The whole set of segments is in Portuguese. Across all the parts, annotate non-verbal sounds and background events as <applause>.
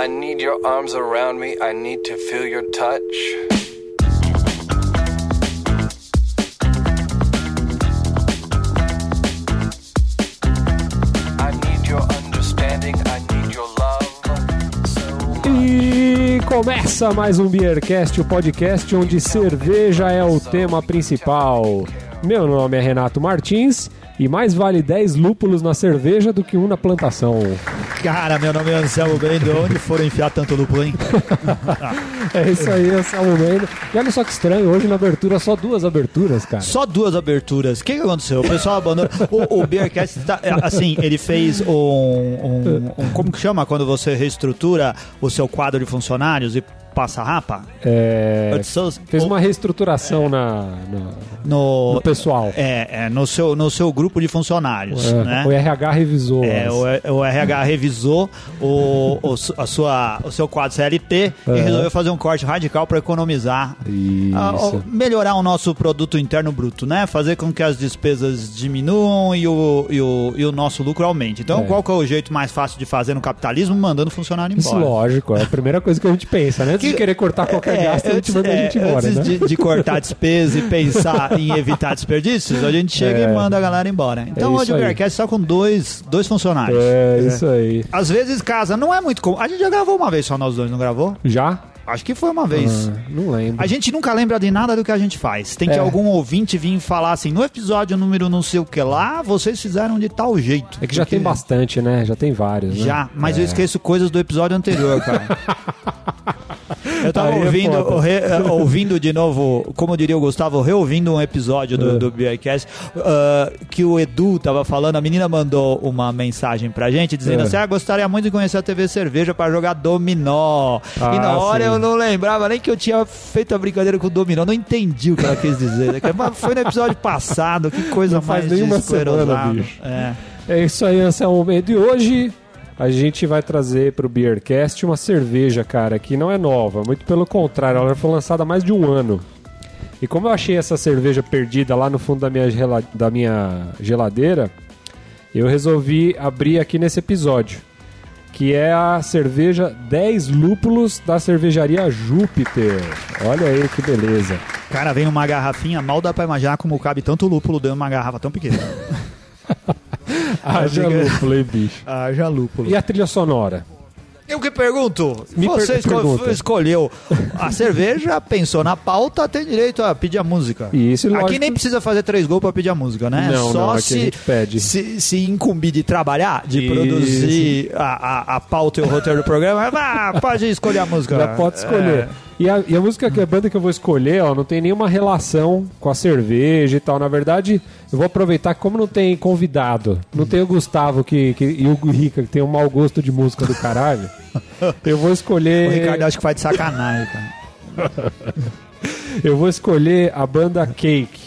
I need your arms around me. I need to feel your touch. I need your understanding. I need your love. E começa mais um Beercast, o podcast onde cerveja é o tema principal. Meu nome é Renato Martins e mais vale 10 lúpulos na cerveja do que um na plantação. Cara, meu nome é Anselmo Bendo. Onde foram enfiar tanto lúpulo, hein? <laughs> É isso aí, Anselmo Mendes. E olha só que estranho, hoje na abertura só duas aberturas, cara. Só duas aberturas. O que, que aconteceu? O pessoal abandonou. O, o Beercast, tá, é, assim, ele fez um, um- um- Como que chama quando você reestrutura o seu quadro de funcionários e passa rapa? É, fez o- uma reestruturação na, na- no, no pessoal. é, é, no, seu, no seu grupo de funcionários, É, né? O RH revisou. É, o, o RH revisou o, o, a sua, o seu quadro CLT e Aham. resolveu fazer um corte radical para economizar Isso. Ah, melhorar o nosso produto interno bruto, né? Fazer com que as despesas diminuam e o, e o, e o nosso lucro aumente. Então, É. qual que é o jeito mais fácil de fazer no capitalismo? Mandando funcionário Isso, embora. lógico, é a primeira coisa que a gente pensa, né? Antes de Que- querer cortar qualquer É, gasto, a gente antes- manda a é, gente embora, antes né? de, de cortar despesa e pensar em evitar desperdícios, a gente chega É. e manda a galera embora. Então, isso hoje o. Bearcast só com dois, dois funcionários. É, isso aí. Às vezes casa, não é muito comum. A gente já gravou uma vez só nós dois, não gravou? Já? Acho que foi uma vez. Ah, não lembro. A gente nunca lembra de nada do que a gente faz. Tem que É. algum ouvinte vir falar assim, no episódio número não sei o que lá, vocês fizeram de tal jeito. É que já Porque- tem bastante, né? Já tem vários, né? Já, mas É. eu esqueço coisas do episódio anterior, cara. <laughs> Eu tava Aí é ouvindo, re- eh, ouvindo de novo, como diria o Gustavo, reouvindo um episódio do, É. do BRCast, ah, que o Edu tava falando, a menina mandou uma mensagem pra gente dizendo É. assim: ah, gostaria muito de conhecer a TV Cerveja pra jogar dominó. Ah, e na hora sim. eu não lembrava nem que eu tinha feito a brincadeira com o dominó, não entendi o que ela quis dizer. <laughs> Mas Foi no episódio passado, que coisa Não faz mais nenhuma semana, bicho. É. É isso aí, Anselmo. E hoje a gente vai trazer pro Beercast uma cerveja, cara, que não é nova. Muito pelo contrário, ela foi lançada há mais de um ano. E como eu achei essa cerveja perdida lá no fundo da minha, da minha geladeira, eu resolvi abrir aqui nesse episódio. Que é a cerveja 10 lúpulos da cervejaria Júpiter. Olha aí que beleza. Cara, vem uma garrafinha, mal dá pra imaginar como cabe tanto lúpulo dentro de uma garrafa tão pequena. <laughs> Haja diga- lúpulo, hein, bicho. Ah, já lúpulo. E a trilha sonora? Eu que pergunto, Me você per- esco- pergunta. escolheu a cerveja, <laughs> pensou na pauta, tem direito a pedir a música. Isso, Aqui lógico. nem precisa fazer três gols pra pedir a música, né? Não, Só não, aqui se. Se, se incumbir de trabalhar, de Isso. produzir a, a, a pauta e o roteiro do programa, <laughs> ah, pode escolher a música. Já pode escolher. É. E, a, e a música, que a banda que eu vou escolher, ó, não tem nenhuma relação com a cerveja e tal. Na verdade, eu vou aproveitar que como não tem convidado, não tem o Gustavo que, que, e o Rica, que tem um mau gosto de música do caralho, <laughs> eu vou escolher. O Ricardo acho que faz de sacanagem, cara. <laughs> Eu vou escolher a banda Cake.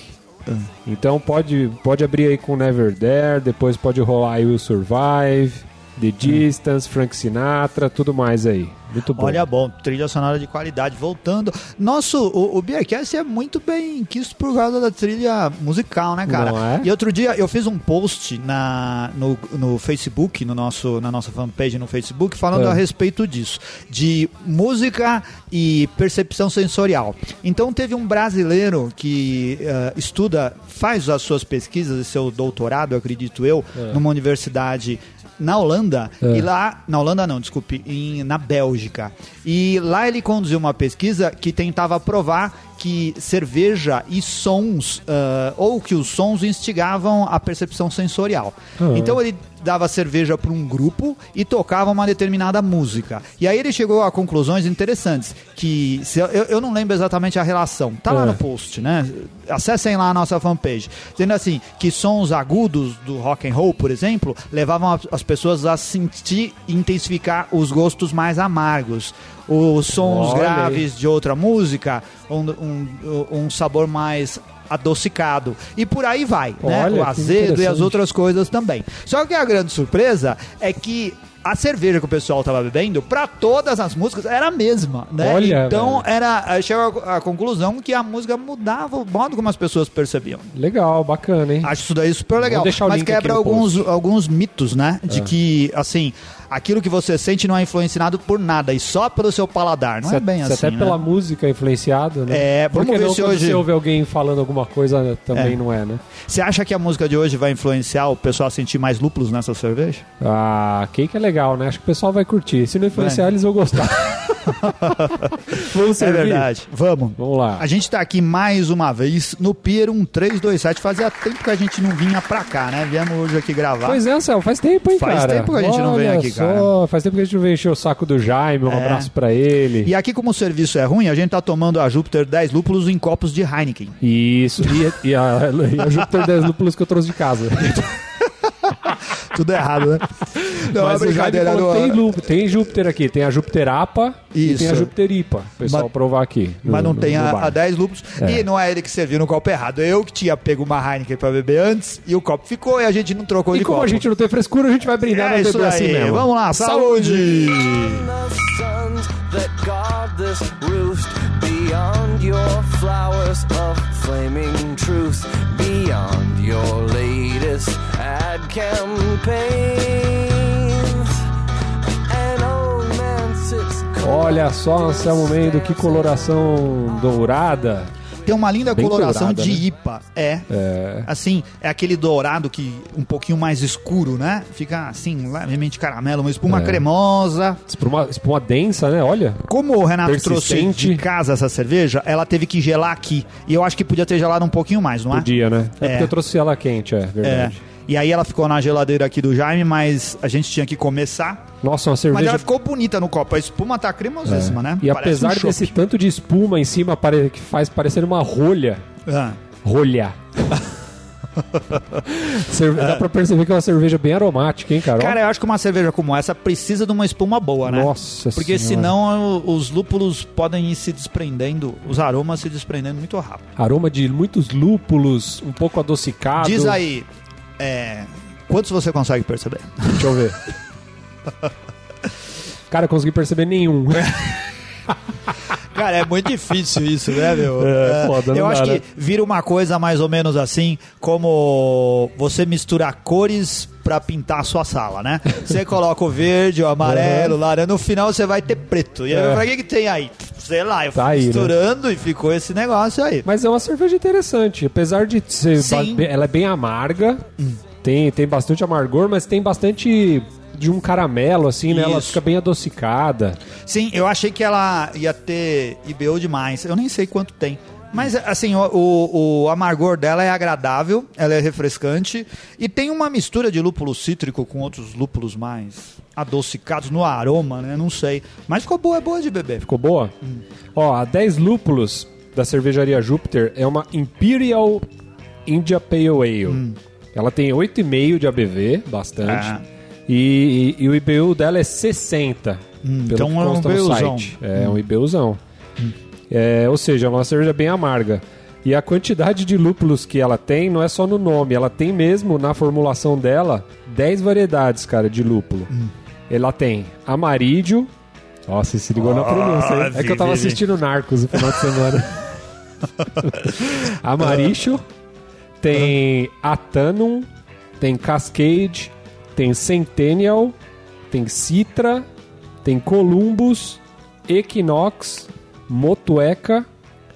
Então pode, pode abrir aí com Never There, depois pode rolar aí o Survive, The Distance, Frank Sinatra, tudo mais aí. Muito bom. Olha, bom, trilha sonora de qualidade. Voltando, nosso, o, o Beercast é muito bem quisto por causa da trilha musical, né, cara? Não é? E outro dia eu fiz um post na, no, no Facebook, no nosso, na nossa fanpage no Facebook, falando É. a respeito disso, de música e percepção sensorial. Então teve um brasileiro que eh, estuda, faz as suas pesquisas e seu doutorado, acredito eu, numa universidade na Holanda É. e lá na Holanda não, desculpe, em, na Bélgica. E lá ele conduziu uma pesquisa que tentava provar que cerveja e sons ah, ou que os sons instigavam a percepção sensorial. Ah. Então ele dava cerveja para um grupo e tocava uma determinada música. E aí ele chegou a conclusões interessantes que se eu, eu não lembro exatamente a relação. Tá lá É. no post, né? Acessem lá a nossa fanpage. Dizendo assim, que sons agudos do rock and roll, por exemplo, levavam as pessoas a sentir e intensificar os gostos mais amargos. Os sons Olha graves de outra música, um, um, um sabor mais adocicado. E por aí vai, né? Olha, O que azedo e as outras coisas também. Só que a grande surpresa é que a cerveja que o pessoal tava bebendo, pra todas as músicas, era a mesma, né? Olha, então, velho. era, aí chegou à conclusão que a música mudava o modo como as pessoas percebiam. Legal, bacana, hein? Acho isso daí super legal. o Mas quebra alguns, post. alguns mitos, né? De que, assim, aquilo que você sente não é influenciado por nada e só pelo seu paladar. Não Você- é bem assim. até né? pela música é influenciado, né? É, ver não, se hoje- você ouve alguém falando alguma coisa, também É. não é, né? Você acha que a música de hoje vai influenciar o pessoal a sentir mais lúpulos nessa cerveja? Ah, cake é legal, né? Acho que o pessoal vai curtir. Se não influenciar, eles vão gostar. <laughs> Vamos É verdade. Vamos. Vamos lá. A gente tá aqui mais uma vez no Pier 1327. Fazia tempo que a gente não vinha pra cá, né? Viemos hoje aqui gravar. Pois é, Anselmo, faz tempo, hein, Faz cara? tempo que a gente não vem Olha aqui, só, cara. Faz tempo que a gente não vem encher o saco do Jaime. Um É. abraço pra ele. E aqui, como o serviço é ruim, a gente tá tomando a Júpiter 10 lúpulos em copos de Heineken. Isso. E, e a, e a Júpiter 10 lúpulos que eu trouxe de casa. <laughs> <laughs> Tudo errado, né? Não, Mas é brincadeira. falou, não- tem, tem Júpiter aqui. Tem a Júpiter APA e Isso. tem a Júpiter IPA. O pessoal Mas- provar aqui. no- Mas não no- tem no a, a 10 lúpulos. É. E não é ele que serviu no copo errado. Eu que tinha pego uma Heineken pra beber antes e o copo ficou e a gente não trocou E de como copo. a gente não tem frescura, a gente vai brindar É no isso assim mesmo. Vamos lá, saúde! guard this ad campaigns Olha só, Anselmo Mendo, que coloração dourada. Tem uma linda Bem coloração dourada, de né? IPA. É. É. Assim, é aquele dourado que um pouquinho mais escuro, né? Fica assim, levemente caramelo, uma espuma É. cremosa. Espuma, espuma densa, né? Olha. Como o Renato trouxe de casa essa cerveja, ela teve que gelar aqui. E eu acho que podia ter gelado um pouquinho mais, não é? Podia, né? É, É. porque eu trouxe ela quente, é É. E aí ela ficou na geladeira aqui do Jaime, mas a gente tinha que começar. Nossa, uma Mas cerveja. ela ficou bonita no copo. A espuma tá cremosíssima, né? E Parece apesar um desse tanto de espuma em cima que faz parecer uma rolha. Ah. Rolha. <laughs> Cerve- Dá pra perceber que é uma cerveja bem aromática, hein, Carol? Cara, eu acho que uma cerveja como essa precisa de uma espuma boa, né? Nossa Porque Senhora. senão os lúpulos podem ir se desprendendo, os aromas se desprendendo muito rápido. Aroma de muitos lúpulos, um pouco adocicado. Diz aí, é, quantos você consegue perceber? Deixa eu ver. <laughs> Cara, eu consegui perceber nenhum. <laughs> <laughs> Cara, é muito difícil isso, né, meu? É, foda, não eu dá, acho né? que vira uma coisa mais ou menos assim, como você misturar cores pra pintar a sua sala, né? Você <laughs> coloca o verde, o amarelo, o laranja, no final você vai ter preto. E aí, É. pra que que tem aí? Sei lá, eu fui Tá aí, né? misturando e ficou esse negócio aí. Mas é uma cerveja interessante. Apesar de ser. Sim. Ela é bem amarga. Tem, tem bastante amargor, mas tem bastante de um caramelo, assim, né? Ela Isso. fica bem adocicada. Sim, eu achei que ela ia ter IBU demais. Eu nem sei quanto tem. Mas, assim, o, o- o amargor dela é agradável, ela é refrescante e tem uma mistura de lúpulo cítrico com outros lúpulos mais adocicados no aroma, né? Não sei. Mas ficou boa, é boa de beber. Ficou boa? Ó, a 10 lúpulos da cervejaria Júpiter é uma Imperial India Pale Ale. Ela tem 8,5 de ABV, bastante. Ah. E, e- e o IBU dela é 60. Hum, pelo então que é um IBUzão. site. É um IBUzão. É, ou seja, é uma cerveja bem amarga. E a quantidade de lúpulos que ela tem não é só no nome, ela tem mesmo na formulação dela 10 variedades, cara, de lúpulo. Hum. Ela tem amarídio. Nossa, se ligou na Ah, pronúncia, hein? É que eu tava vi, vi. assistindo Narcos no final de semana. <laughs> Amaricho, tem Atanum, tem Cascade, tem Centennial, tem Citra, tem Columbus, Equinox, Motueca,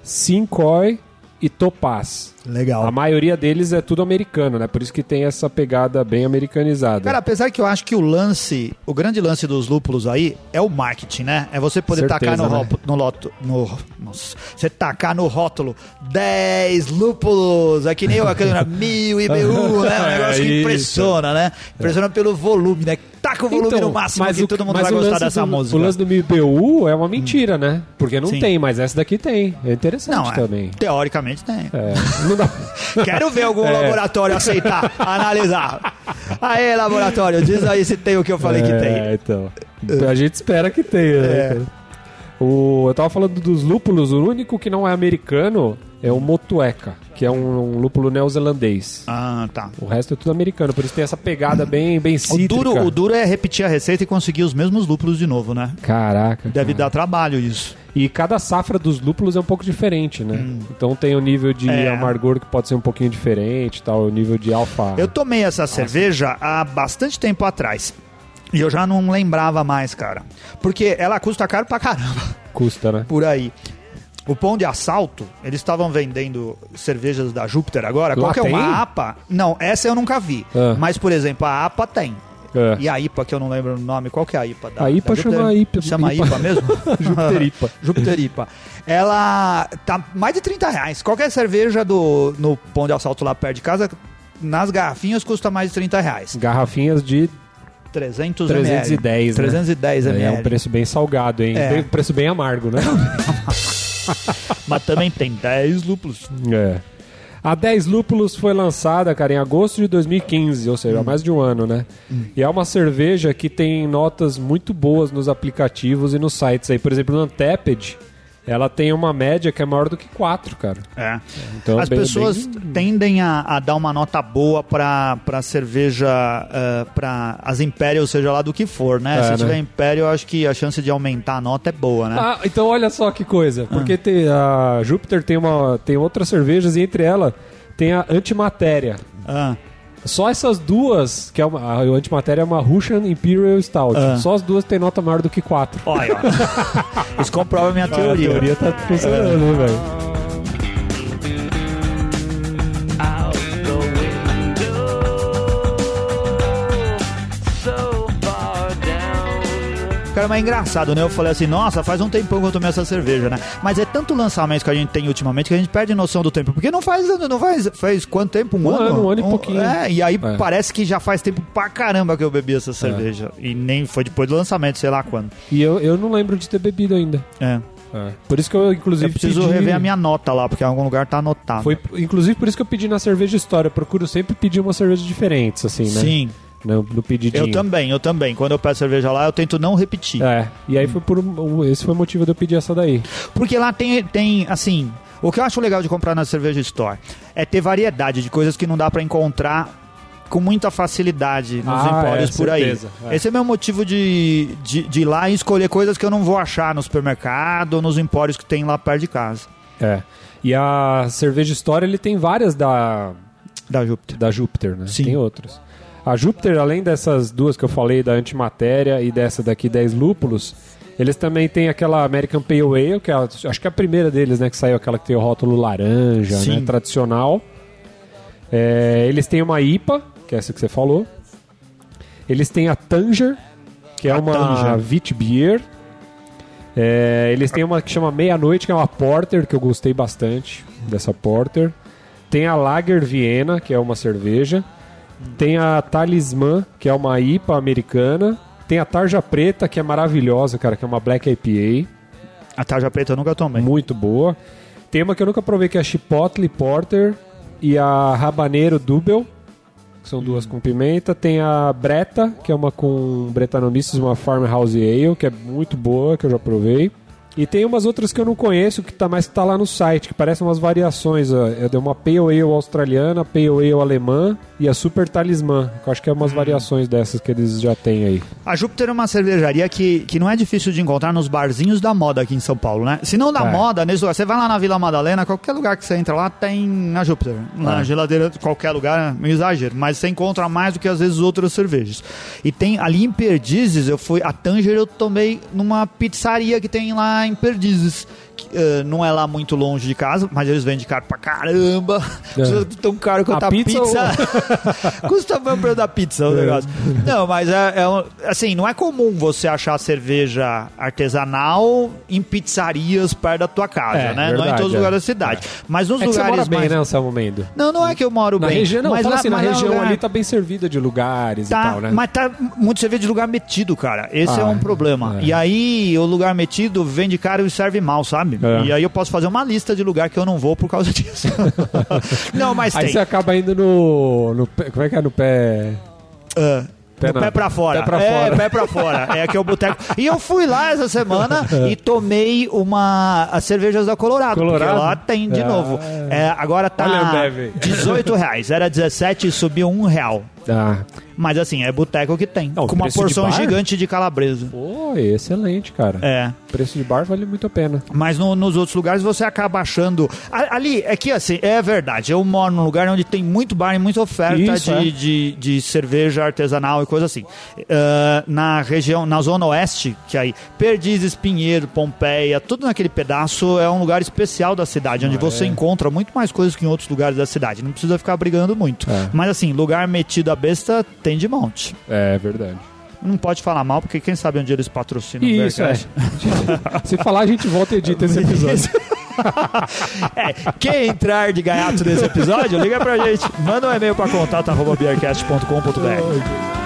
Sincoi e Topaz. Legal. A maioria deles é tudo americano, né? Por isso que tem essa pegada bem americanizada. Cara, apesar que eu acho que o lance, o grande lance dos lúpulos aí é o marketing, né? É você poder Certeza, tacar no, né? rótulo, no loto, no, nossa, você tacar no rótulo 10 lúpulos, é que nem eu, aquele <laughs> mil IBU, né? Um <laughs> É negócio que isso. impressiona, né? Impressiona pelo volume, né? Taca o volume no máximo que todo mundo Então, mas vai o gostar dessa do, música. O lance do MIBU é uma mentira, né? Porque não Sim. tem, mas essa daqui tem. É interessante Não, é, também. teoricamente tem. É, não dá... <laughs> Quero ver algum <laughs> É. laboratório aceitar, analisar. Aê, laboratório, diz aí se tem o que eu falei que tem. É, então. A gente espera que tenha, né, É. O, eu tava falando dos lúpulos, o único que não é americano é o Motueka, que é um, um lúpulo neozelandês. Ah, tá. O resto é tudo americano, por isso tem essa pegada bem, bem O cítrica. duro, o duro é repetir a receita e conseguir os mesmos lúpulos de novo, né? Caraca. Deve cara. dar trabalho isso. E cada safra dos lúpulos é um pouco diferente, né? Então tem o nível de É. amargor que pode ser um pouquinho diferente, tal, o nível de alfa. Eu tomei essa cerveja há bastante tempo atrás. E eu já não lembrava mais, cara. Porque ela custa caro pra caramba Custa, né? por aí. O Pão de Assalto, eles estavam vendendo cervejas da Júpiter agora. Lá Qual que é tem? uma APA? Não, essa eu nunca vi. Ah. Mas, por exemplo, a APA tem. É. E a IPA, que eu não lembro o nome, qual que é a IPA? Da, A IPA da Júpiter? chama IPA. Chama IPA. IPA, mesmo? <laughs> Júpiter IPA. <laughs> Júpiter IPA. Ela tá mais de 30 reais. Qualquer cerveja do, no Pão de Assalto lá perto de casa, nas garrafinhas, custa mais de 30 reais. Garrafinhas de 300 310, ml. né? 310 ml. É um preço bem salgado, hein? É. Bem- preço bem amargo, né? <laughs> Mas também tem 10 lúpulos. é. A 10 Lúpulos foi lançada, cara, em agosto de 2015, ou seja, há mais de um ano, né? E é uma cerveja que tem notas muito boas nos aplicativos e nos sites aí. Por exemplo, no Untapped, ela tem uma média que é maior do que 4, cara. É. Então, As bem- pessoas bem- tendem a, a dar uma nota boa pra, pra cerveja, eh, pra as Imperial, seja lá do que for, né? É, Se né? tiver Imperial, eu acho que a chance de aumentar a nota é boa, né? Ah, então olha só que coisa. Porque tem, a Júpiter tem, uma, tem outras cervejas e entre elas tem a Antimatéria. Ah, Só essas duas, que é uma, a Antimatéria é uma Russian Imperial Stout. Ah. Só as duas tem nota maior do que 4. olha, ó. Isso comprova a minha teoria. A teoria tá funcionando, né, velho? Cara, mas é engraçado, né? Eu falei assim, nossa, faz um tempão que eu tomei essa cerveja, né? Mas é tanto lançamento que a gente tem ultimamente que a gente perde noção do tempo. Porque não faz, não faz, faz quanto tempo? Um, Um ano? ano, um ano e pouquinho. É, e aí É. parece que já faz tempo pra caramba que eu bebi essa cerveja. E nem foi depois do lançamento, sei lá quando. E eu, eu não lembro de ter bebido ainda. É. Por isso que eu, inclusive, Eu preciso pedi- rever a minha nota lá, porque em algum lugar tá anotado. Foi, inclusive, por isso que eu pedi na cerveja história. Eu procuro sempre pedir uma cerveja diferente, assim, né? Sim, No, no pedidinho. eu também, eu também. Quando eu peço cerveja lá, eu tento não repetir. É, e aí foi por esse foi o motivo de eu pedir essa daí. Porque lá tem, tem, assim, o que eu acho legal de comprar na cerveja store é ter variedade de coisas que não dá pra encontrar com muita facilidade nos Ah, empórios é, por certeza, aí. é. Esse é meu motivo de, de, de ir lá e escolher coisas que eu não vou achar no supermercado ou nos empórios que tem lá perto de casa. É. E a cerveja história, ele tem várias da, Da Júpiter. da Júpiter, né? Sim. Tem outras. A Júpiter, além dessas duas que eu falei, da Antimatéria e dessa daqui, 10 lúpulos, eles também têm aquela American Pale Ale, que é a- acho que é a primeira deles, né? Que saiu aquela que tem o rótulo laranja, Sim. né? Tradicional. É, eles têm uma IPA, que é essa que você falou. Eles têm a Tanger, que é A uma Tanger. Wheat Beer. É, eles têm uma que chama Meia-Noite, que é uma Porter, que eu gostei bastante dessa Porter. Tem a Lager Viena, que é uma cerveja. Tem a Talismã, que é uma IPA americana. Tem a Tarja Preta, que é maravilhosa, cara, que é uma Black IPA. A tarja preta eu nunca tomei. Muito boa. Tem uma que eu nunca provei, que é a Chipotle Porter e a Rabaneiro Double, que são duas com pimenta. Tem a Breta, que é uma com Bretanomices, uma Farmhouse Ale, que é muito boa, que eu já provei. E tem umas outras que eu não conheço, que tá, mas que tá lá no site, que parecem umas variações. Ó. É de uma Pale Ale australiana, Pale Ale alemã e a Super Talismã. Que eu acho que é umas variações dessas que eles já têm aí. A Júpiter é uma cervejaria que, que não é difícil de encontrar nos barzinhos da moda aqui em São Paulo, né? Se não da É. moda, nesse lugar, você vai lá na Vila Madalena, qualquer lugar que você entra lá tem a Júpiter. Na É. geladeira, qualquer lugar, meio exagero, mas você encontra mais do que às vezes outras cervejas. E tem ali em Perdizes, eu fui, a Tanger eu tomei numa pizzaria que tem lá em Perdizes. Eh, não é lá muito longe de casa, mas eles vendem caro pra caramba. É. Tão caro quanto A a, pizza pizza. <laughs> Custa mesmo o preço da pizza o É. negócio. Não, mas é, é um- assim, não é comum você achar cerveja artesanal em pizzarias perto da tua casa, É, né? não é em verdade, todos os lugares da cidade. Mas nos que você lugares mora bem, mais... né, Anselmo Mendo? Não, não é que eu moro Na bem. região, não, mas fala lá- assim, na mas um região lugar- ali tá bem servida de lugares Tá, e tal, né? mas tá muito cerveja de lugar metido, cara. Esse Ah, é um problema. E aí, o lugar metido vende caro e serve mal, sabe? É. E aí eu posso fazer uma lista de lugar que eu não vou por causa <laughs> disso. não, mas Aí tem. você acaba indo no, no Como é que é? No pé. Ah, Pé, pé pra fora. Pé pra é, fora. pé pra fora. É aqui é o boteco. E eu fui lá essa semana <laughs> e tomei uma as cervejas da Colorado. Colorado? Porque lá tem de Ah. novo. É, agora tá Olha a Ambev. 18 reais. Era 17 e subiu um real. Ah, Mas assim, é boteco que tem. Não, com uma de porção bar? gigante de calabresa. pô, excelente, cara. É. Preço de bar vale muito a pena. Mas no- nos outros lugares você acaba achando. Ali, é que assim, é verdade. Eu moro num lugar onde tem muito bar e muita oferta Isso, de, é. de, de cerveja artesanal e coisa assim. Ah, na região, na zona oeste, que aí, Perdizes, Pinheiro, Pompeia, tudo naquele pedaço é um lugar especial da cidade, onde Ah, você é. encontra muito mais coisas que em outros lugares da cidade. Não precisa ficar brigando muito. É. Mas assim, lugar metido a besta tem de monte. É verdade. Não pode falar mal, porque quem sabe onde eles patrocinam o Isso, é. Bearcast. Se falar, a gente volta e edita esse episódio. <laughs> É, quer entrar de gaiato nesse episódio? Liga pra gente. Manda um e-mail pra contato.beercast.com.br.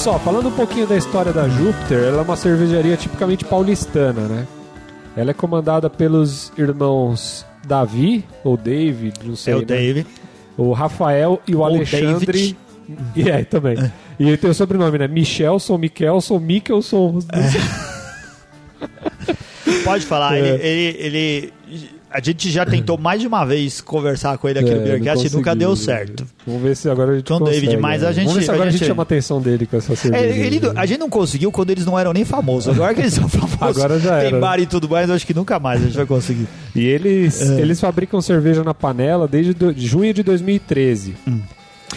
só, falando um pouquinho da história da Júpiter, ela é uma cervejaria tipicamente paulistana, né? Ela é comandada pelos irmãos Davi, ou David, não sei. É o né? Dave. O Rafael e o Ou Alexandre. David. E é, também. E ele tem o sobrenome, né? Michelson, Mikelson, Mikkelson. <laughs> Pode falar, É. ele, ele, ele- A gente já tentou <laughs> mais de uma vez conversar com ele aqui no É, Beercast e nunca deu certo. Vamos ver se agora a gente Com o consegue. David, mas né? a gente- Vamos ver se a agora a gente, gente- chama a atenção dele com essa cerveja. É, ele- a gente não conseguiu quando eles não eram nem famosos. Agora que eles são <laughs> famosos, Agora já tem era. bar e tudo mais, eu acho que nunca mais a gente vai conseguir. E eles, É. eles fabricam cerveja na panela desde do- junho de 2013.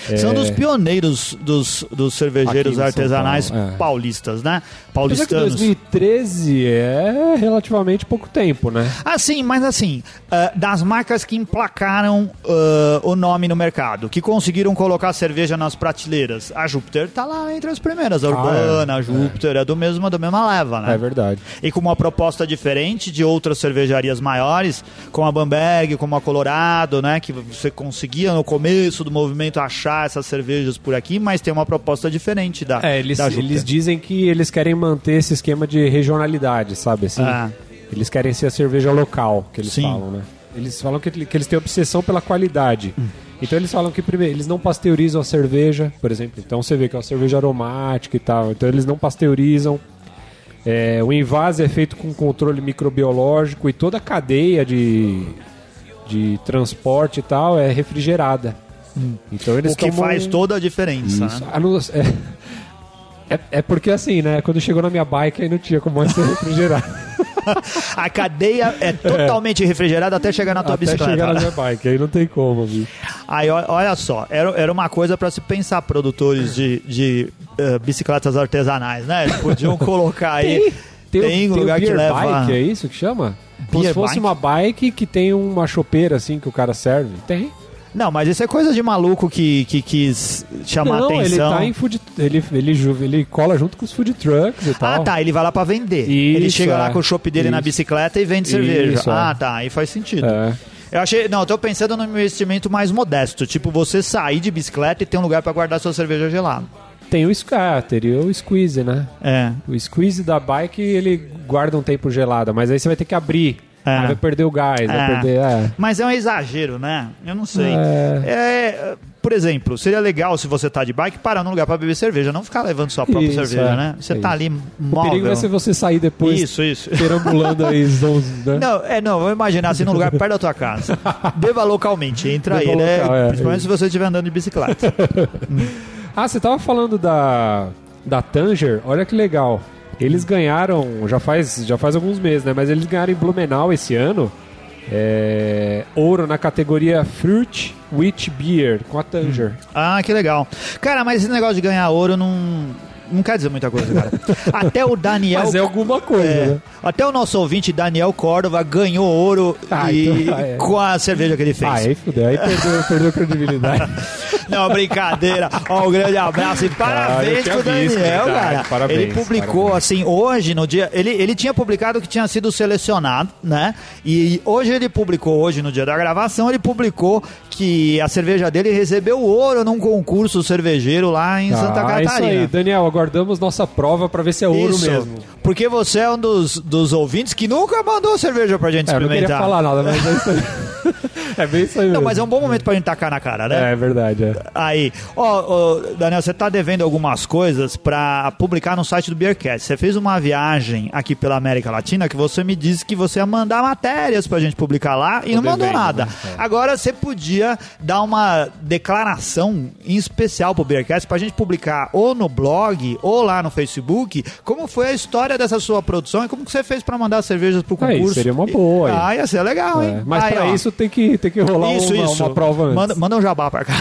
É, São dos pioneiros dos, dos cervejeiros artesanais Paulo, é. paulistas, né? Paulistanos. 2013 é relativamente pouco tempo, né? Assim, mas assim, ah, das marcas que emplacaram ah, o nome no mercado, que conseguiram colocar cerveja nas prateleiras, a Júpiter tá lá entre as primeiras. A Ah, Urbana, é. a Júpiter, é, do mesmo, da mesma leva, né? É verdade. E com uma proposta diferente de outras cervejarias maiores, como a Bamberg, como a Colorado, né? Que você conseguia no começo do movimento achar essas cervejas por aqui, mas tem uma proposta diferente da, É, eles, da eles dizem que eles querem manter esse esquema de regionalidade, sabe? Assim, Ah. Eles querem ser a cerveja local, que eles Sim. falam, né? Eles falam que, que eles têm obsessão pela qualidade. Hum. Então eles falam que primeiro, eles não pasteurizam a cerveja, por exemplo. Então você vê que é uma cerveja aromática e tal. Então eles não pasteurizam. É, o invase é feito com controle microbiológico e toda a cadeia de, de transporte e tal é refrigerada. Então eles Hum. o que tomam- faz toda a diferença. isso. né? Ah, não- é, é, é porque assim, né? Quando chegou na minha bike aí não tinha como mais ser refrigerado. <laughs> A cadeia é totalmente refrigerada até chegar na tua Até bicicleta. chegar na minha bike, aí não tem como, bicho. Aí, olha só, era, era uma coisa para se pensar, produtores de, de eh, bicicletas artesanais, né? Eles podiam <laughs> colocar aí. Tem, o- lugar o que leva. bike, é isso que chama? Como se fosse bike? uma bike que tem uma chopeira assim que o cara serve. Tem. Não, mas isso é coisa de maluco que, que quis chamar não, ele atenção. tá em food. Ele, ele, ele cola junto com os food trucks e tal. Ah, tá, ele vai lá pra vender. ele Isso, chega lá é. com o chopp dele na Isso. bicicleta e vende cerveja. Isso, é. ah, tá, aí faz sentido. É. Eu achei, não, eu tô pensando num investimento mais modesto, tipo você sair de bicicleta e ter um lugar pra guardar sua cerveja gelada. Tem o scatter e o squeeze, né? É. O squeeze da bike ele guarda um tempo gelada, mas aí você vai ter que abrir. É. Aí vai perder o gás, É. vai perder. É. Mas é um exagero, né? Eu não sei. É. É, por exemplo, seria legal se você tá de bike parar num lugar pra beber cerveja, não ficar levando sua própria Isso, cerveja, é. né? Você É tá isso. ali O móvel. perigo vai ser você sair depois Isso, isso. perambulando aí, <laughs> zons, né? Não, é, não, vou imaginar assim num lugar perto da tua casa. <laughs> Beba localmente, entra Beba aí, né? local, é. Principalmente se você estiver andando de bicicleta. <laughs> Ah, você tava falando da, da Tanger, olha que legal. Eles ganharam, já faz, já faz alguns meses, né? Mas eles ganharam em Blumenau esse ano é, ouro na categoria Fruit Wheat Beer com a Tanger. ah, que legal. Cara, mas esse negócio de ganhar ouro não, não quer dizer muita coisa, cara. <laughs> Até o Daniel. Mas é alguma coisa, É, né? até o nosso ouvinte Daniel Córdova ganhou ouro Ah, e- então, ah, é. com a cerveja que ele fez. Ah, aí fudeu, aí perdeu, perdeu a credibilidade. <laughs> Não, brincadeira. Ó, um grande abraço e parabéns tinha pro visto, Daniel, verdade. cara. Parabéns, ele publicou, parabéns. assim, hoje, no dia. Ele, ele tinha publicado que tinha sido selecionado, né? E hoje ele publicou, hoje no dia da gravação, ele publicou que a cerveja dele recebeu ouro num concurso cervejeiro lá em Santa Ah, isso Catarina. aí, Daniel, aguardamos nossa prova pra ver se é ouro Isso, mesmo. Porque você é um dos, dos ouvintes que nunca mandou cerveja pra gente É, eu não queria experimentar. falar nada, mas é isso aí. <laughs> <laughs> é bem isso aí Não, mesmo. mas é um bom momento pra gente tacar na cara, né? É, é verdade, é. Aí, ó, ó, Daniel, você tá devendo algumas coisas pra publicar no site do Beercast. Você fez uma viagem aqui pela América Latina que você me disse que você ia mandar matérias pra gente publicar lá e Tô não mandou devendo, nada. né? É. Agora você podia dar uma declaração em especial pro Beercast pra gente publicar ou no blog ou lá no Facebook como foi a história dessa sua produção e como que você fez pra mandar cervejas pro Aí, concurso. seria uma boa, aí. Ah, ia ser legal, hein? É, Mas Aí, pra ó. isso tem que, tem que rolar Isso, uma, isso. uma prova antes. Manda, manda um jabá pra cá.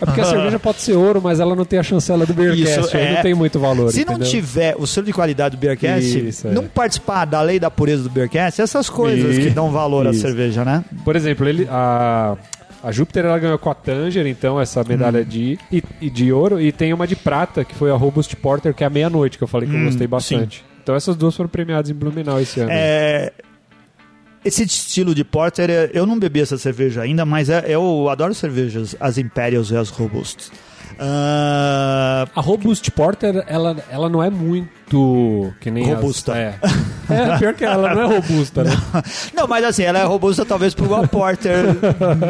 É porque a <laughs> cerveja pode ser ouro, mas ela não tem a chancela do Beercast, é. não tem muito valor, Se não entendeu? tiver o selo de qualidade do Beercast, Isso, é. não participar da lei da pureza do Beercast, essas coisas que dão valor à isso. cerveja, né? Por exemplo, ele, a, a Júpiter ela ganhou com a Tanger, então, essa medalha Hum. de, e, de ouro, e tem uma de prata, que foi a Robust Porter, que é a meia-noite, que eu falei que eu Hum, gostei bastante. Então essas duas foram premiadas em Blumenau esse ano. É, Esse estilo de porter, é- eu não bebi essa cerveja ainda, mas é- eu adoro cervejas, as Imperials e as Robustas. Ah, A Robust Porter, ela, ela não é muito que nem as- Robusta. é. é, pior que ela não é robusta, né? <laughs> não, mas assim, ela é robusta talvez por uma porter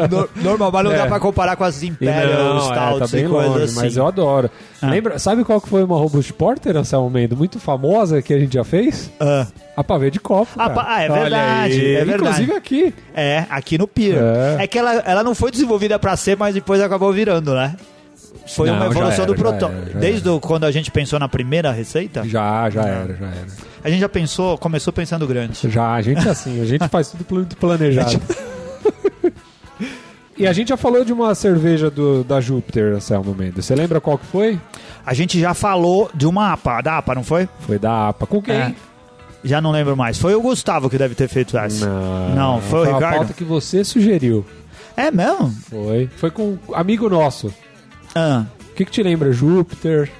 no- normal, mas não É. dá pra comparar com as E Imperial não, é, tá bem e coisas longe, assim. mas eu adoro. Ah. Lembra, sabe qual que foi uma Robust Porter, Anselmo Mendes? Muito famosa que a gente já fez? Ah, A pavê de copo. Ah, é verdade, é verdade. Inclusive aqui. é, aqui no Pier. É. É, que ela, ela não foi desenvolvida pra ser, mas depois acabou virando, né? Foi Não, uma evolução era, do protótipo. Desde quando a gente pensou na primeira receita, Já, já era, já era. a gente já pensou, começou pensando grande. Já, a gente é assim, a gente faz tudo planejado. <laughs> E a gente já falou de uma cerveja do, da Júpiter, Anselmo Mendes. Você lembra qual que foi? A gente já falou de uma APA, da APA, não foi? Foi da APA. Com quem? É. Já não lembro mais. Foi o Gustavo que deve ter feito essa. Não, Não, foi o a Ricardo? pauta que você sugeriu. É mesmo? Foi. Foi com um amigo nosso. Ah, O que, que te lembra? Júpiter?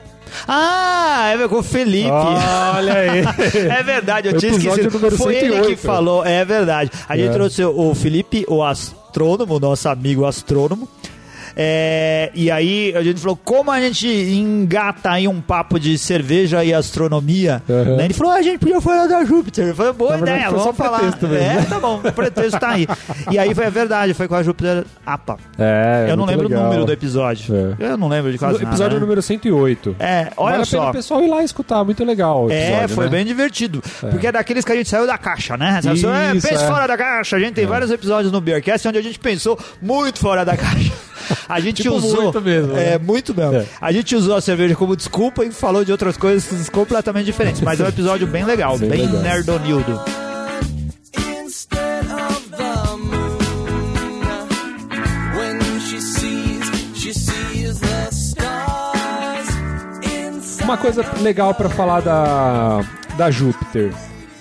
Ah, é com o Felipe. Olha aí. <laughs> É verdade, eu tinha esquecido. Foi ele 108. que falou, é verdade. A gente É. trouxe o Felipe, o astrônomo, nosso amigo astrônomo. É, e aí a gente falou, como a gente engata aí um papo de cerveja e astronomia? Uhum. Né? Ele falou, "Ah, a gente podia falar da Júpiter. Foi boa verdade, ideia, vamos falar. mesmo. É, tá bom, o pretexto tá aí. E aí foi a verdade, foi com a Júpiter APA. É, eu não lembro legal. o número do episódio. É. Eu não lembro de quase No episódio nada. né? número 108. É, olha vale só. o pessoal ir lá escutar, muito legal o É, episódio, foi né? bem divertido. Porque é daqueles que a gente saiu da caixa, né? Você Isso, é, pensa é. fora da caixa. A gente tem vários episódios no Beercast onde a gente pensou muito fora da caixa. A gente Tipo, usou. muito mesmo, né? É, muito mesmo. É. A gente usou a cerveja como desculpa e falou de outras coisas completamente diferentes. Mas é um episódio bem legal, Bem bem, legal. nerdonildo. Uma coisa legal pra falar da, da Júpiter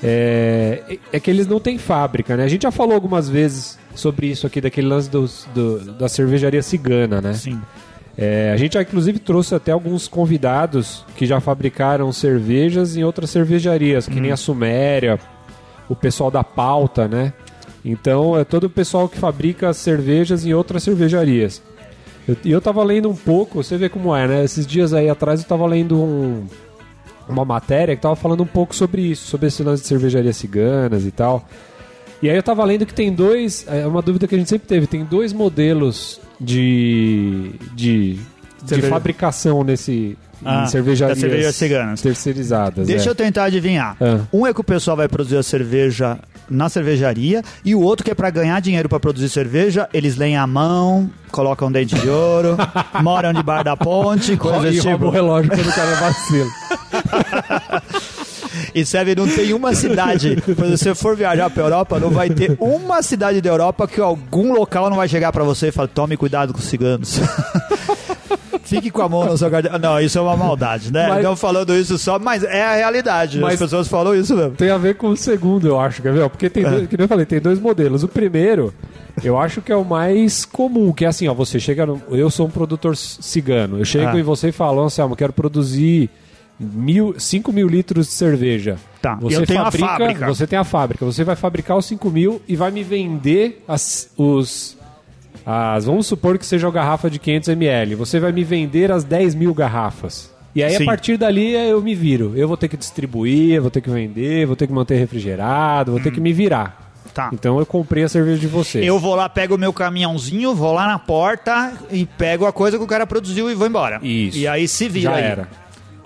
é, é que eles não têm fábrica, né? A gente já falou algumas vezes sobre isso aqui, daquele lance dos, do- da cervejaria cigana, né? Sim. É, a gente já inclusive trouxe até alguns convidados que já fabricaram cervejas em outras cervejarias, que nem a Suméria, o pessoal da Pauta, né? Então é todo o pessoal que fabrica cervejas em outras cervejarias. Eu- E eu, tava lendo um pouco, você vê como é, né? Esses dias aí atrás eu tava lendo um- uma matéria que tava falando um pouco sobre isso, sobre esse lance de cervejarias ciganas e tal. E aí eu tava lendo que tem dois. É uma dúvida que a gente sempre teve: tem dois modelos de. de, de Cerveja- fabricação nesse. Ah, em cervejarias, cervejas ciganas. terceirizadas. Deixa é. eu tentar adivinhar. Ah. Um é que o pessoal vai produzir a cerveja na cervejaria e o outro que é pra ganhar dinheiro pra produzir cerveja, eles leem a mão, colocam dente de ouro, <laughs> moram de bar da ponte, coisa desse rouba o tipo. relógio quando o cara vacila. <laughs> E serve, não tem uma cidade. Quando você for viajar pra Europa, não vai ter uma cidade da Europa que algum local não vai chegar pra você e falar: tome cuidado com os ciganos. <laughs> Fique com a mão na sua guarda. Não, isso é uma maldade, né? Mas- Não falando isso só, mas é a realidade. Mas- As pessoas falam isso mesmo. Tem a ver com o segundo, eu acho, ver? Porque tem, dois, que nem eu falei, tem dois modelos. O primeiro Eu acho que é o mais comum, que é assim, ó, você chega no, eu sou um produtor cigano, eu chego Ah. em você e falo, Anselmo, eu quero produzir mil, 5 mil litros de cerveja. Tá, Você eu tenho a fabrica, fábrica. Você tem a fábrica, você vai fabricar os 5 mil e vai me vender as, os... As, vamos supor que seja uma garrafa de 500 ml. Você vai me vender as 10 mil garrafas. E aí, Sim. a partir dali, eu me viro. Eu vou ter que distribuir, vou ter que vender, vou ter que manter refrigerado, vou ter que me virar. Tá. Então eu comprei a cerveja de você. Eu vou lá, pego o meu caminhãozinho, vou lá na porta e pego a coisa que o cara produziu e vou embora. Isso. E aí se vira Já aí. era.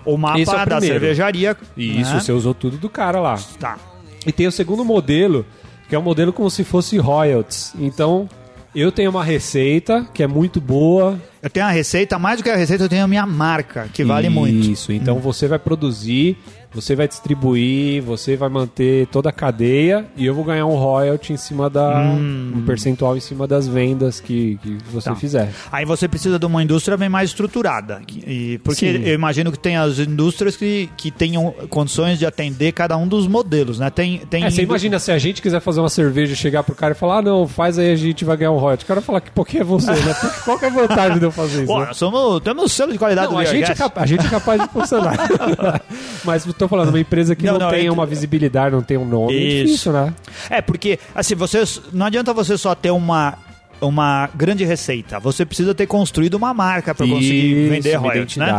O mapa Esse é o da primeiro. cervejaria. Isso, né? você usou tudo do cara lá. Tá. E tem o segundo modelo, que é um modelo como se fosse royalties. Então, eu tenho uma receita que é muito boa. Eu tenho a receita, mais do que a receita, eu tenho a minha marca, que vale muito. Isso, então você vai produzir, você vai distribuir, você vai manter toda a cadeia e eu vou ganhar um royalty em cima da. um percentual em cima das vendas que, que você Tá. fizer. Aí você precisa de uma indústria bem mais estruturada. E, porque Sim. eu imagino que tem as indústrias que, que tenham condições de atender cada um dos modelos, né? Tem, tem É, você imagina se a gente quiser fazer uma cerveja e chegar pro cara e falar, ah, não, faz aí, a gente vai ganhar um royalty. O cara vai falar que porque é você, né? Qual que é a vantagem de eu fazer isso? Pô, né? somos, temos selo de qualidade Não, do a gente, é a gente é capaz de funcionar. <laughs> Mas tô falando, uma empresa que Não, não, não, tem eu- uma visibilidade, não tem um nome, é Isso. difícil, né? É, porque, assim, você não adianta você só ter uma, uma grande receita. Você precisa ter construído uma marca para conseguir Isso, vender royalties, né?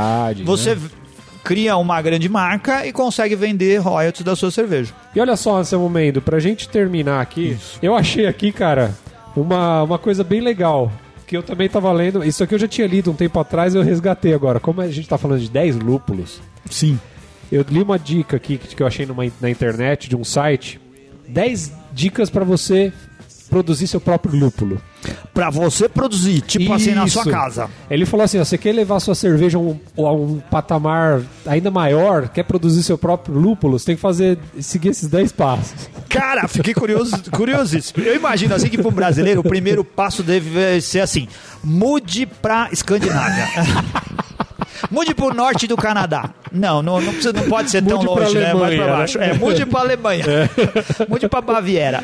Você né? cria uma grande marca e consegue vender royalties da sua cerveja. E olha só, Anselmo Mendo, pra gente terminar aqui, eu achei aqui, cara, uma, uma coisa bem legal. Que eu também tava lendo. Isso aqui eu já tinha lido um tempo atrás eu resgatei agora. Como a gente tá falando de 10 lúpulos, Sim. Eu li uma dica aqui que eu achei numa, na internet de um site. 10 dicas pra você produzir seu próprio lúpulo. Pra você produzir, tipo assim, na sua Isso. casa. Ele falou assim: ó, você quer levar sua cerveja a um, a um patamar ainda maior, quer produzir seu próprio lúpulo, você tem que fazer seguir esses 10 passos. Cara, fiquei curioso, <laughs> curiosíssimo. Eu imagino assim que para um brasileiro o primeiro passo deve ser assim: mude pra Escandinávia. <laughs> Mude pro norte do Canadá. Não, não, não, precisa, não pode ser tão Mude pra longe, né? Mais Alemanha, pra né? baixo. É, mude pra Alemanha. Mude pra Baviera.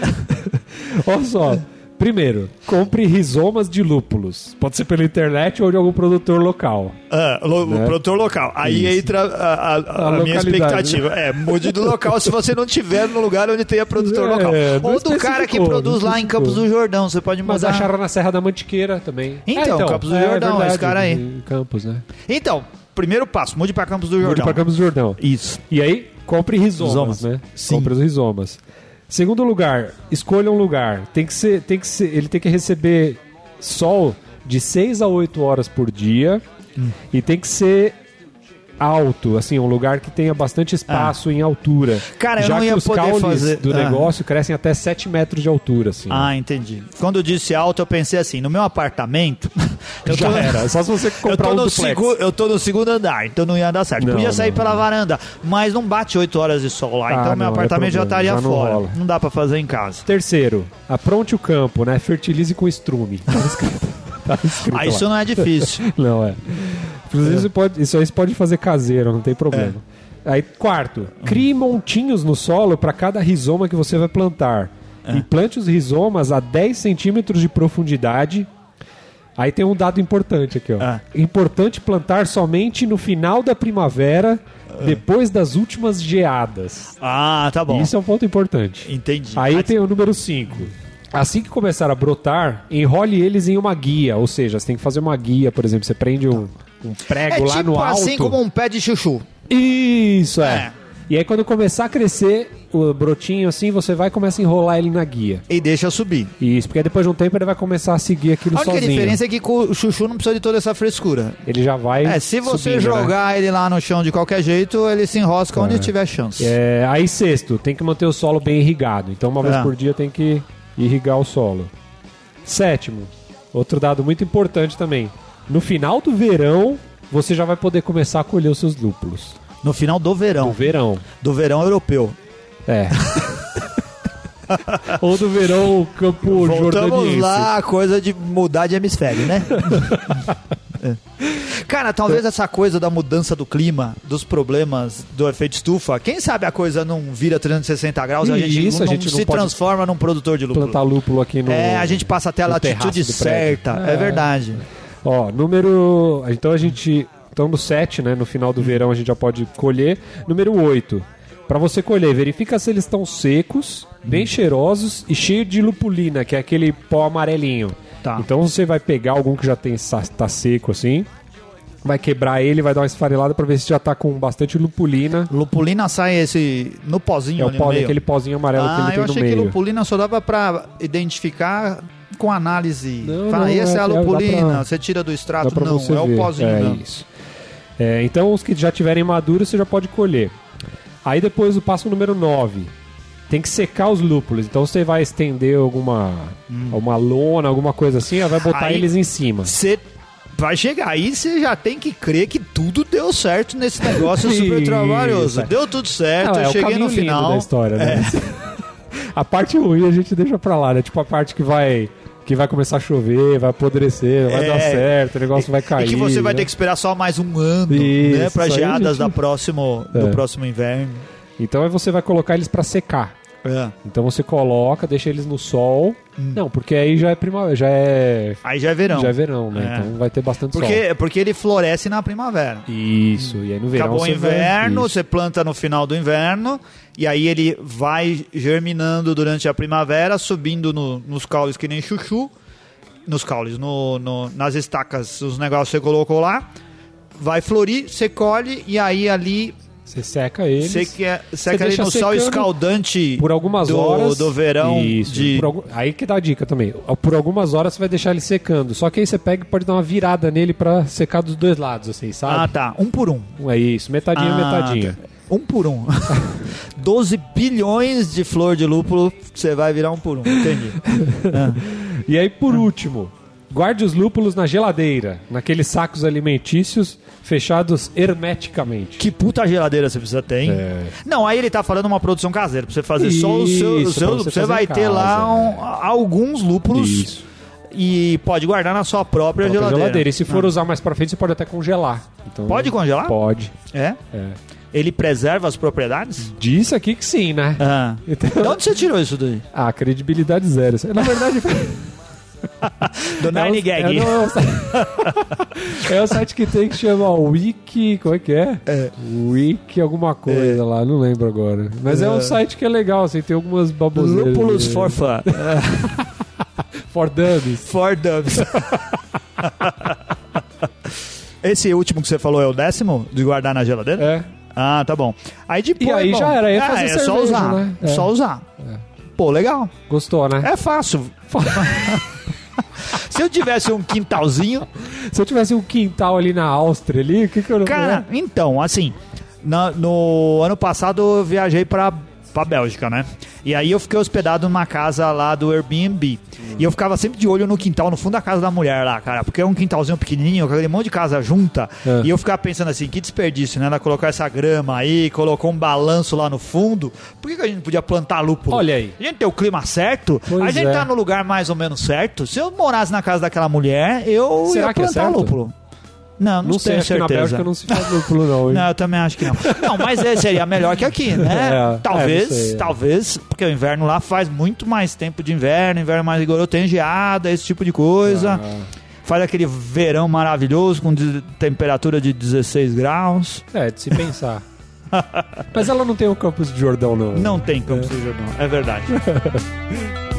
Olha só. Primeiro, compre rizomas de lúpulos. Pode ser pela internet ou de algum produtor local. Ah, lo- Né? Produtor local. Aí Isso. entra a, a- a A minha expectativa. É, mude do local se você não tiver no lugar onde tenha produtor É, local. Ou do cara que produz lá em. Campos do Jordão. Você pode Mas mudar. acharam na Serra da Mantiqueira também. Então, Campos do é Jordão, verdade, esse cara aí. Campos, né? Então, primeiro passo: mude pra Campos do Mude Jordão. pra Campos do Jordão. Isso. E aí, compre rizomas, Rizomas. né? Sim. Compre os rizomas. Segundo lugar, escolha um lugar. Tem que ser, tem que ser, ele tem que receber sol de 6 a 8 horas por dia Hum. e tem que ser alto, assim, um lugar que tenha bastante espaço em altura. Ah. Cara, eu Já não que ia os poder fazer- do Ah. negócio crescem até 7 metros de altura, assim. Ah, entendi. Quando eu disse alto, eu pensei assim: no meu apartamento. <laughs> eu Já era. Só se você Eu comprar tô, um duplex. segu- eu tô no segundo andar, então não ia dar certo. Não, Podia sair não, pela não. varanda, mas não bate 8 horas de sol lá, Ah, então meu não, é apartamento já problema, estaria já não fora. rola. Não dá pra fazer em casa. Terceiro, apronte o campo, né? Fertilize com estrume. <laughs> Tá escrito, tá escrito Ah, isso não é difícil. <laughs> Não, é. Inclusive, Isso, pode, isso aí você pode fazer caseiro, não tem problema. É. Aí, quarto, crie montinhos no solo para cada rizoma que você vai plantar. É. E plante os rizomas a 10 centímetros de profundidade. Aí tem um dado importante aqui, ó. É. Importante plantar somente no final da primavera, depois das últimas geadas. Ah, tá bom. Isso é um ponto importante. Entendi. Aí Mas- tem o número 5. Assim que começar a brotar, enrole eles em uma guia. Ou seja, você tem que fazer uma guia, por exemplo. Você prende um, um prego É lá tipo no alto. assim como um pé de chuchu. Isso, é. É. E aí quando começar a crescer o brotinho assim, você vai e começa a enrolar ele na guia. E deixa subir. Isso, porque depois de um tempo ele vai começar a seguir aquilo A única sozinho. diferença é que o chuchu não precisa de toda essa frescura. Ele já vai É, se você subindo, né? jogar ele lá no chão de qualquer jeito, ele se enrosca onde tiver chance. É, aí sexto, tem que manter o solo bem irrigado. Então uma vez É. por dia tem que irrigar o solo. Sétimo, outro dado muito importante também. No final do verão, você já vai poder começar a colher os seus lúpulos. No final do verão. verão. Do verão europeu. É. <laughs> Ou do verão campo Voltamos jordaniense. lá, coisa de mudar de hemisfério, né? <laughs> Cara, talvez essa coisa da mudança do clima, dos problemas do efeito estufa, quem sabe a coisa não vira 360 graus e a gente, Isso, não, a gente não se transforma num produtor de lúpulo. Plantar lúpulo aqui no. É, a gente passa até a latitude do certa. É. É. verdade. Ó, número. Então a gente. Então no 7, né? No final do verão a gente já pode colher. Número 8. Pra você colher, verifica se eles estão secos, bem cheirosos e cheios de lupulina, que é aquele pó amarelinho. Tá. Então você vai pegar algum que já tem, tá seco assim, vai quebrar ele, vai dar uma esfarelada pra ver se já tá com bastante lupulina. Lupulina sai esse no pozinho É o ali pó, no meio. aquele pozinho amarelo que Ah, ele eu tem no achei que meio. lupulina só dava pra identificar com análise. Não, Fala, não, essa é, é- a é- lupulina, pra- você tira do extrato. Não, é o pozinho é, mesmo. isso. É, então os que já tiverem maduros você já pode colher. Aí depois o passo número 9. Tem que secar os lúpulos. Então você vai estender alguma uma lona, alguma coisa assim, vai botar Hum. Aí- eles em cima. Você vai chegar aí, você já tem que crer que tudo deu certo nesse negócio <laughs> super trabalhoso. é. Deu tudo certo, Não, é eu o cheguei no final. da história, né? <laughs> a parte ruim a gente deixa pra lá, né? Tipo a parte que vai que vai começar a chover, vai apodrecer, vai É. dar certo, o negócio vai cair. E que você vai né? ter que esperar só mais um ano, Isso, né? Pra isso aí a geadas gente- da <laughs> próximo, do É. próximo inverno. Então aí você vai colocar eles pra secar. É. Então você coloca, deixa eles no sol. Hum. Não, porque aí já é primavera, já é Aí já é verão. já é verão, né? É. Então vai ter bastante sol. Porque, porque ele floresce na primavera. Isso, e aí no verão Acabou o inverno, você planta no final do inverno, e aí ele vai germinando durante a primavera, subindo no- nos caules que nem chuchu, nos caules, no, no- nas estacas, os negócios que você colocou lá, vai florir, você colhe, e aí ali Você seca eles você quer, seca ele no sol escaldante por algumas do, horas. do verão. Isso, de... algum- Aí que dá a dica também. Por algumas horas você vai deixar ele secando. Só que aí você pega e pode dar uma virada nele pra secar dos dois lados, assim, Ah, sabe? tá. Um por um. É isso, metadinha, Ah, metadinha. tá. Um por um. <laughs> 12 bilhões de flor de lúpulo, você vai virar um por um. Entendi. <laughs> E aí, por último, guarde os lúpulos na geladeira, naqueles sacos alimentícios fechados hermeticamente. Que puta geladeira você precisa ter, hein? É. Não, aí ele tá falando uma produção caseira, pra você fazer só o seu. o Isso, seu você você vai em ter casa, lá é. um- alguns lúpulos Isso. e pode guardar na sua própria, Própria geladeira. E se for Ah. usar mais pra frente, você pode até congelar. Então, Pode congelar? Pode. É? É. Ele preserva as propriedades? Disse aqui que sim, né? Ah. Então- De onde você tirou isso daí? Ah, credibilidade zero. Na verdade, <laughs> Do Nine é, Gag. o- é, não, <laughs> é, o site, é o site que tem que chama Wiki. Como é que é? É. Wiki alguma coisa lá, não lembro agora. Mas é. um É. site que é legal, assim, tem algumas baboseiras. Lúpulos for fun. <laughs> for dummies. For dubs. Esse último que você falou é o décimo? De guardar na geladeira? É. Ah, tá bom. Aí depois. E aí bom, já era, aí é ah, fazer é só cerveja, usar. né? É. Só usar. Pô, legal. Gostou, né? É fácil. <laughs> Se eu tivesse um quintalzinho. Se eu tivesse um quintal ali na Áustria ali, o que que eu não Cara, então, assim. na- no ano passado eu viajei pra, pra Bélgica, né? E aí eu fiquei hospedado numa casa lá do Airbnb. E eu ficava sempre de olho no quintal, no fundo da casa da mulher lá, cara. Porque é um quintalzinho pequenininho, com aquele monte de casa junta. É. E eu ficava pensando assim, que desperdício, né? Ela colocar essa grama aí, colocou um balanço lá no fundo. Por que, que a gente não podia plantar lúpulo? Olha aí. A gente tem o clima certo, Pois a gente é. tá no lugar mais ou menos certo. Se eu morasse na casa daquela mulher, eu Será ia que é plantar certo? lúpulo. Não, não, Não sei, tenho acho que na certeza. Bélgica não se faz lúpulo não. <laughs> hein? Não, eu também acho que não. Não, mas é, seria melhor que aqui, né? É, talvez, é, sei, é. talvez, porque o inverno lá faz muito mais tempo de inverno, inverno mais rigoroso, tem geada, esse tipo de coisa. Ah. Faz aquele verão maravilhoso com de- temperatura de 16 graus. É, de se pensar. Mas ela não tem o Campos de Jordão, não. Não tem Campos do Jordão, é verdade. <laughs>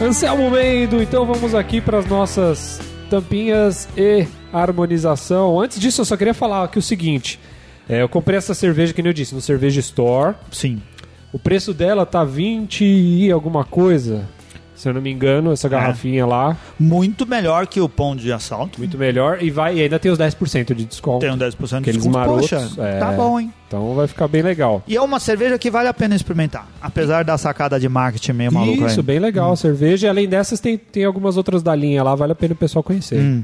Anselmo Mendo, então vamos aqui para as nossas tampinhas e harmonização. Antes disso, eu só queria falar aqui o seguinte. É, eu comprei essa cerveja, que nem eu disse, no Cerveja Store. Sim. O preço dela tá 20 e alguma coisa. Se eu não me engano, É. essa garrafinha lá. Muito melhor que o pão de assalto. Muito melhor. E, vai, e ainda tem os 10% de desconto. Tem um 10% de Aqueles desconto. marotos, Poxa, é. tá bom, hein? Então vai ficar bem legal. E é uma cerveja que vale a pena experimentar. Apesar da sacada de marketing meio maluca Isso, aí. bem legal a cerveja. E além dessas, tem, tem algumas outras da linha lá, vale a pena o pessoal conhecer. Hum.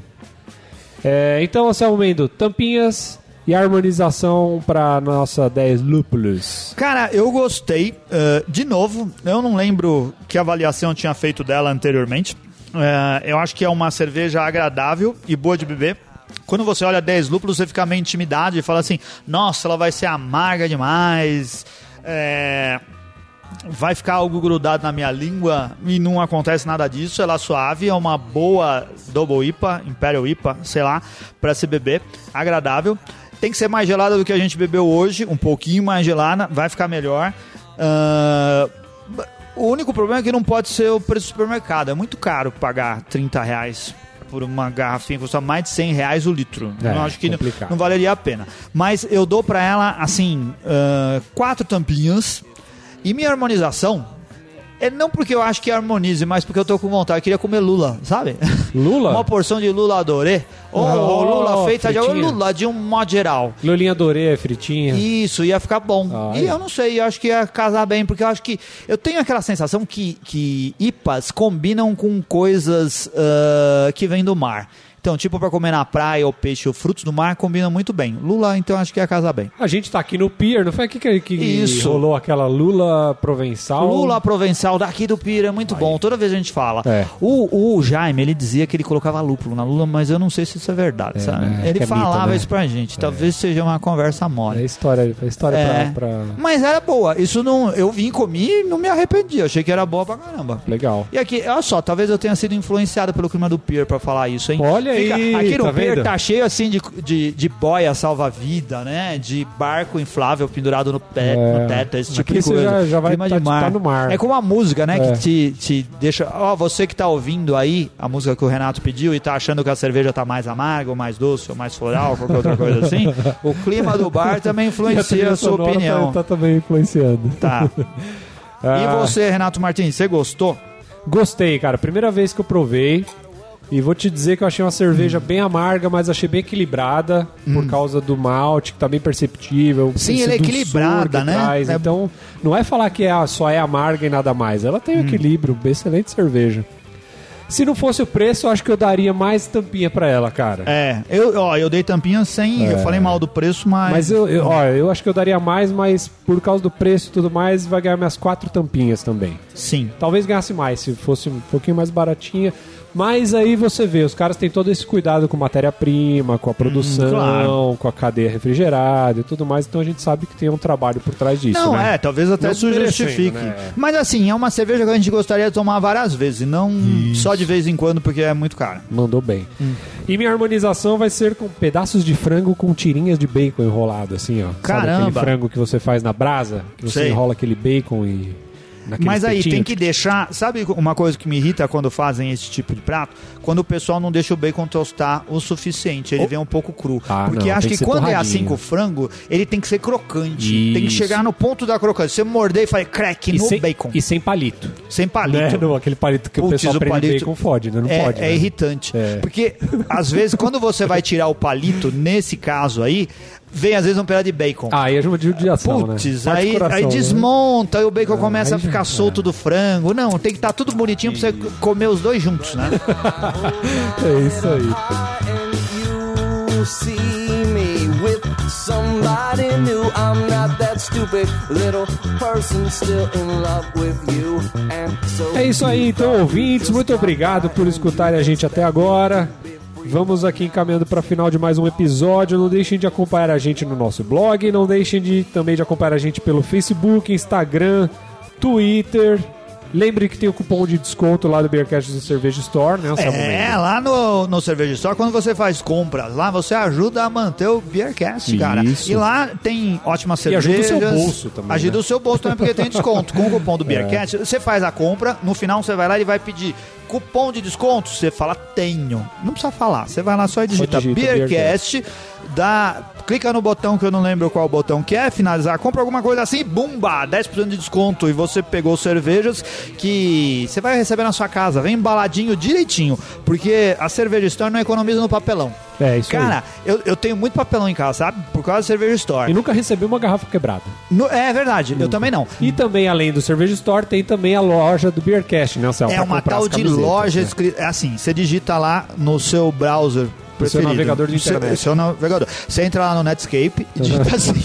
É, então, Anselmo Mendo, tampinhas E a harmonização pra nossa 10 lúpulos? Cara, eu gostei. eh, de novo, eu não lembro que avaliação eu tinha feito dela anteriormente. Eh, eu acho que é uma cerveja agradável e boa de beber. Quando você olha 10 lúpulos, você fica meio intimidado e fala assim: nossa, ela vai ser amarga demais. É, vai ficar algo grudado na minha língua e não acontece nada disso. Ela é suave, é uma boa Double IPA, Imperial IPA, sei lá, para se beber, agradável. Tem que ser mais gelada do que a gente bebeu hoje, um pouquinho mais gelada, vai ficar melhor. Ah, o único problema é que não pode ser o preço do supermercado. É muito caro pagar 30 reais por uma garrafinha que custa mais de 100 reais o litro. É, eu acho que não, não valeria a pena. Mas eu dou pra ela, assim, ah, quatro tampinhas. E minha harmonização é não porque eu acho que harmonize, mas porque eu tô com vontade. Eu queria comer lula, sabe? Lula? <laughs> Uma porção de lula adorê. Ou, Oh, lula feita de fritinha. lula de um modo geral. Lulinha Dorê, fritinha. Isso, ia ficar bom. Ah, e é. eu não sei, eu acho que ia casar bem, porque eu acho que. Eu tenho aquela sensação que, que IPAs combinam com coisas ah, que vêm do mar. Então, tipo, pra comer na praia, ou peixe ou frutos do mar, combinam muito bem. Lula, então, acho que ia casar bem. A gente tá aqui no Pier, não foi aqui que, que Isso. rolou aquela Lula Provençal? Lula provençal daqui do Pira é muito bom. Toda vez a gente fala. É. O, o Jaime, ele dizia que ele colocava lúpulo na lula, mas eu não sei se isso é verdade, sabe? né? Ele é mito, falava né? isso pra gente. Talvez seja uma conversa mole. É história, é história É. pra, pra- Mas era boa. Isso não. Eu vim, comi e não me arrependi. Eu achei que era boa pra caramba. Legal. E aqui, olha só, talvez eu tenha sido influenciado pelo clima do Pier pra falar isso, hein? Olha aí, Aqui no tá Pier vendo? tá cheio assim de, de, de boia salva-vida, né? De barco inflável pendurado no, pé, É. no teto, esse tipo Aqui de coisa. já- já vai clima tá- de mar. tá no mar. É como a música, né? É. Que te, te deixa. Ó, você que tá ouvindo aí a música que o Renato pediu e tá achando que a cerveja tá mais amarga, ou mais doce, ou mais floral, qualquer outra coisa assim. o clima do bar também <laughs> influencia trilha a sua sonora opinião. Tá, tá também influenciando. Tá. <laughs> Ah, E você, Renato Martins, você gostou? Gostei, cara. Primeira vez que eu provei. E vou te dizer que eu achei uma cerveja bem amarga, mas achei bem equilibrada por causa do malte, que tá bem perceptível. Sim, ela é equilibrada, né? traz. É- Então, não é falar que é, só é amarga e nada mais. Ela tem um equilíbrio, excelente cerveja. Se não fosse o preço, eu acho que eu daria mais tampinha pra ela, cara. É, eu, ó, eu dei tampinha sem. Eu falei mal do preço, mas. Mas eu, eu, ó, eu acho que eu daria mais, mas por causa do preço e tudo mais, vai ganhar minhas quatro tampinhas também. Sim. Talvez ganhasse mais se fosse um pouquinho mais baratinha. Mas aí você vê, os caras têm todo esse cuidado com matéria-prima, com a produção, claro. com a cadeia refrigerada e tudo mais, então a gente sabe que tem um trabalho por trás disso. Não, né? é, talvez até Não isso justifique. né? Mas assim, é uma cerveja que a gente gostaria de tomar várias vezes, e não só de vez em quando, porque é muito caro. Mandou bem. Hum. E minha harmonização vai ser com pedaços de frango com tirinhas de bacon enrolado, assim, ó. Sabe Caramba! aquele frango que você faz na brasa? Que você Sei. enrola aquele bacon e. Mas aí tem que deixar. Sabe uma coisa que me irrita quando fazem esse tipo de prato? Quando o pessoal não deixa o bacon tostar o suficiente, ele Oh. vem um pouco cru. Ah, Porque não, acho que, que quando é assim com o frango, ele tem que ser crocante. Tem que Isso. chegar no ponto da crocância. Você morder e faz crack E no sem, bacon. e sem palito. Sem palito. Né? Não, aquele palito que o Putz, pessoal o prende palito- bacon fode, né? Não é, pode. é né? irritante. É. Porque, às vezes, quando você vai tirar o palito, nesse caso aí, vem às vezes um pedaço de bacon. Ah, aí é uma judiação, né? Putz, Parte aí, coração, aí né? desmonta, aí o bacon começa a aí já- ficar solto do frango. Não, tem que estar tudo bonitinho pra você comer os dois juntos, né? <laughs> É isso aí. and you see me with somebody new. I'm not that stupid little person still in love with you. And so É isso aí, então, ouvintes. Muito obrigado por escutarem a gente até agora. Vamos aqui encaminhando para final de mais um episódio. Não deixem de acompanhar a gente no nosso blog. Não deixem de também de acompanhar a gente pelo Facebook, Instagram, Twitter. Lembre que tem o cupom de desconto lá do Beercast do Cerveja Store, né? É, lá no, no Cerveja Store, quando você faz compras lá, você ajuda a manter o Beercast, cara. Isso. E lá tem ótimas E ajuda o cervejas. seu bolso também, Ajuda né? o seu bolso também, porque tem desconto. Com o cupom do Beercast, <laughs> você faz a compra, no final você vai lá e vai pedir cupom de desconto, você fala tenho. Não precisa falar, você vai lá só e digita, digita Beercast, dá, clica no botão que eu não lembro qual botão que é, finalizar, compra alguma coisa assim, bumba, 10% de desconto e você pegou cervejas que você vai receber na sua casa, vem embaladinho direitinho, porque a cerveja store não economiza no papelão. É, isso Cara, eu, eu tenho muito papelão em casa, sabe? Por causa da cerveja store. E nunca recebeu uma garrafa quebrada. No- é verdade, eu também não. E também, além do Cerveja Store, tem também a loja do Beercast, né, Anselmo? É Pra uma comprar tal de camisetas, loja né? escrita. É assim, você digita lá no seu browser O seu preferido. navegador de seu- internet. o seu navegador. Você entra lá no Netscape e digita assim: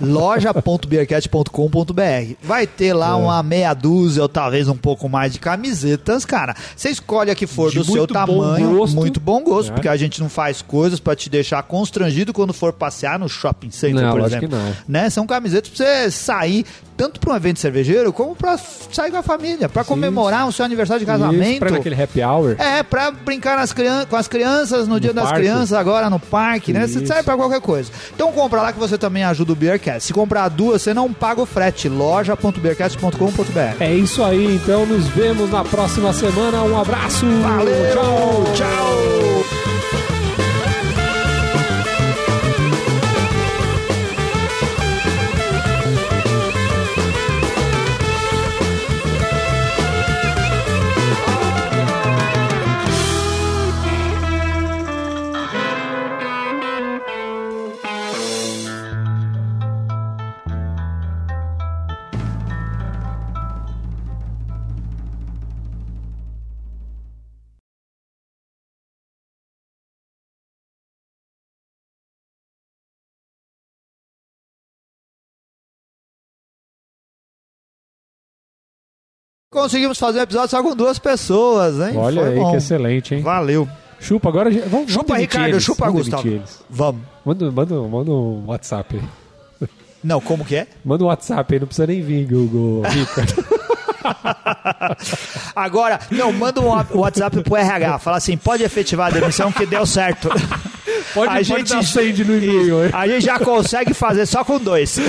loja.beercat.com.br. Vai ter É. lá uma meia dúzia ou talvez um pouco mais de camisetas, cara. Você escolhe a que for De do seu tamanho, gosto. muito bom gosto, É. porque a gente não faz coisas pra te deixar constrangido quando for passear no shopping center, Não, por exemplo. que não. Né? São camisetas pra você sair tanto pra um evento cervejeiro como pra f- sair com a família, pra comemorar o seu aniversário de casamento. pra ir naquele happy hour. É, pra brincar nas crian com as crianças no, dia das parque. crianças, agora no parque, né? Você Isso. serve pra qualquer coisa. Então compra lá que você também ajuda o Beercast. Se comprar duas, você não paga o frete. loja.beercast.com.br. É isso aí, então nos vemos na próxima semana. Um abraço. Valeu! Tchau. Tchau! Conseguimos fazer o episódio só com duas pessoas, hein? Olha Foi aí, bom. que excelente, hein? Valeu. Chupa, agora vamos, Chupa, vamos Ricardo, eles, chupa, vamos Gustavo. eles. Vamos. Manda, manda, manda um WhatsApp aí. Não, como que é? Manda um WhatsApp aí, não precisa nem vir, Google. Rica. <laughs> Agora, não, manda um WhatsApp pro RH. Fala assim, pode efetivar a demissão que deu certo. Pode, A pode gente- dar no e-mail. A gente já consegue fazer só com dois. <laughs>